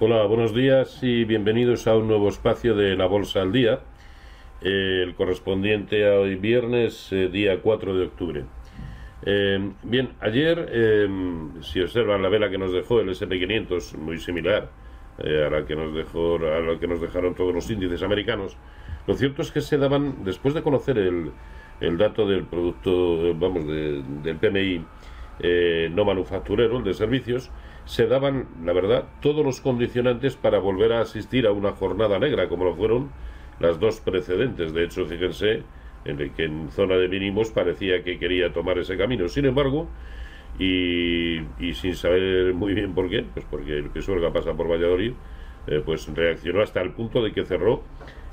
Hola, buenos días y bienvenidos a un nuevo espacio de la Bolsa al Día, eh, el correspondiente a hoy viernes, eh, día 4 de octubre. Eh, bien, ayer, si observan la vela que nos dejó el SP500, muy similar a la que nos dejó, a la que nos dejaron todos los índices americanos, lo cierto es que se daban, después de conocer el, el dato del producto, vamos, del PMI no manufacturero, el de servicios, se daban, la verdad, todos los condicionantes para volver a asistir a una jornada negra, como lo fueron las dos precedentes. De hecho, fíjense en el que en zona de mínimos parecía que quería tomar ese camino. Sin embargo, y, sin saber muy bien por qué, pues porque el Pisuerga pasa por Valladolid, eh, pues reaccionó hasta el punto de que cerró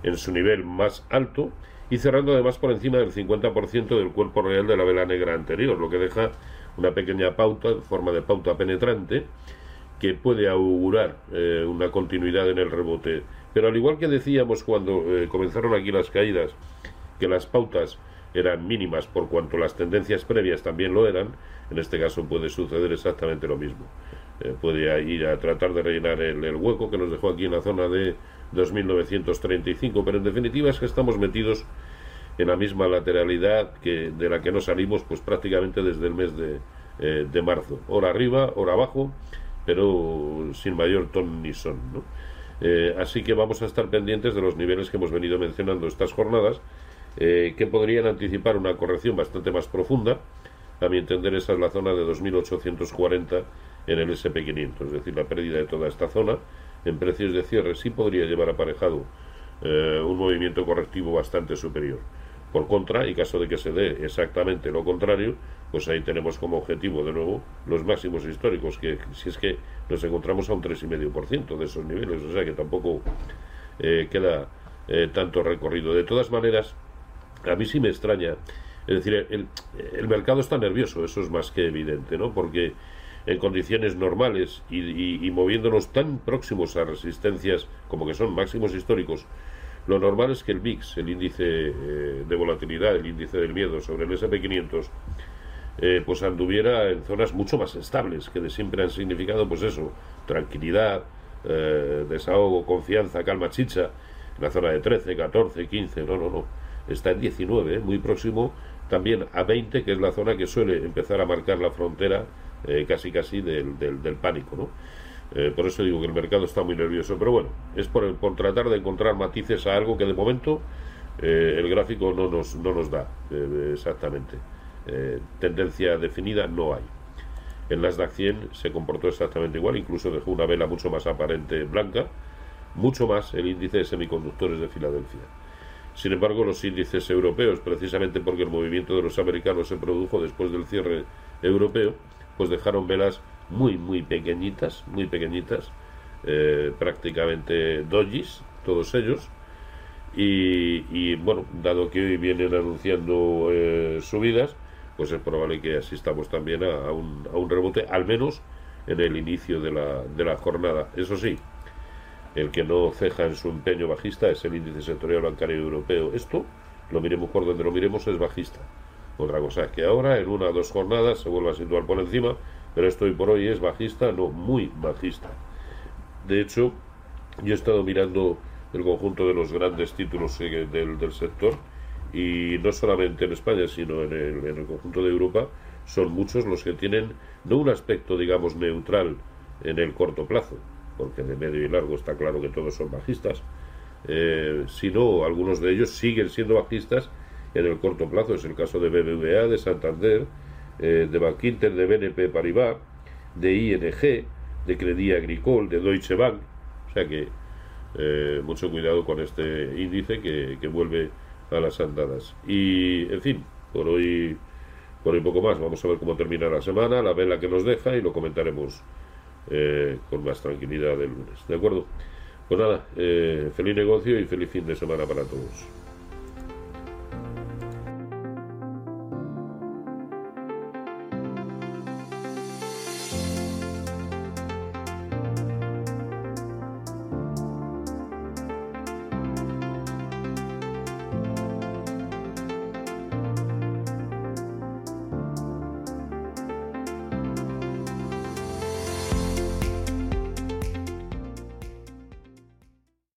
en su nivel más alto y cerrando además por encima del 50% del cuerpo real de la vela negra anterior, lo que deja una pequeña pauta, en forma de pauta penetrante, que puede augurar eh, una continuidad en el rebote. Pero al igual que decíamos cuando eh, comenzaron aquí las caídas, que las pautas eran mínimas por cuanto las tendencias previas también lo eran, en este caso puede suceder exactamente lo mismo. Eh, puede ir a tratar de rellenar el, el, hueco que nos dejó aquí en la zona de 2.935, pero en definitiva es que estamos metidos en la misma lateralidad que de la que no salimos pues prácticamente desde el mes de, eh, de marzo. Hora arriba, hora abajo, pero sin mayor ton ni son. Eh, así que vamos a estar pendientes de los niveles que hemos venido mencionando estas jornadas, eh, que podrían anticipar una corrección bastante más profunda. A mi entender, esa es la zona de 2.840 en el SP500, es decir, la pérdida de toda esta zona en precios de cierre sí podría llevar aparejado un movimiento correctivo bastante superior. Por contra, y caso de que se dé exactamente lo contrario, pues ahí tenemos como objetivo de nuevo los máximos históricos, que si es que nos encontramos a un 3,5% de esos niveles, o sea que tampoco eh, queda eh, tanto recorrido. De todas maneras, a mí sí me extraña, es decir, el, mercado está nervioso, eso es más que evidente, ¿no? Porque en condiciones normales y, y moviéndonos tan próximos a resistencias como que son máximos históricos, lo normal es que el VIX, el índice eh, de volatilidad, el índice del miedo sobre el SP500, eh, pues anduviera en zonas mucho más estables, que de siempre han significado, pues eso, tranquilidad, eh, desahogo, confianza, calma, chicha, en la zona de 13, 14, 15, no, no, no, está en 19, muy próximo también a 20, que es la zona que suele empezar a marcar la frontera casi casi del, del, del pánico, ¿no? Eh, por eso digo que el mercado está muy nervioso. Pero bueno, es por, por tratar de encontrar matices a algo que de momento eh, el gráfico no nos, no nos da eh, exactamente. tendencia definida no hay. En las DAX 100 se comportó exactamente igual, incluso dejó una vela mucho más aparente blanca, mucho más el índice de semiconductores de Filadelfia. Sin embargo, los índices europeos, precisamente porque el movimiento de los americanos se produjo después del cierre europeo, pues dejaron velas muy, muy pequeñitas, muy pequeñitas, eh, prácticamente dojis, todos ellos. Y, bueno, dado que hoy vienen anunciando eh, subidas, pues es probable que asistamos también a, un, a un rebote, al menos en el inicio de la, de la jornada. Eso sí, el que no ceja en su empeño bajista es el índice sectorial bancario europeo. Esto, lo miremos por donde lo miremos, es bajista. Otra cosa es que ahora, en una o dos jornadas, se vuelva a situar por encima pero esto hoy por hoy es bajista, no, muy bajista. De hecho, yo he estado mirando el conjunto de los grandes títulos eh, del, sector y no solamente en España, sino en el, en el, conjunto de Europa, son muchos los que tienen no un aspecto, digamos, neutral en el corto plazo, porque de medio y largo está claro que todos son bajistas, eh, sino algunos de ellos siguen siendo bajistas en el corto plazo. Es el caso de BBVA, de Santander, eh, de Bankinter, de BNP Paribas, de ING, de Credit Agricole, de Deutsche Bank. O sea que eh, mucho cuidado con este índice que, que, vuelve a las andadas. Y, en fin, por hoy, por hoy poco más. Vamos a ver cómo termina la semana, la vela que nos deja y lo comentaremos eh, con más tranquilidad el lunes. ¿De acuerdo? Pues nada, feliz negocio y feliz fin de semana para todos.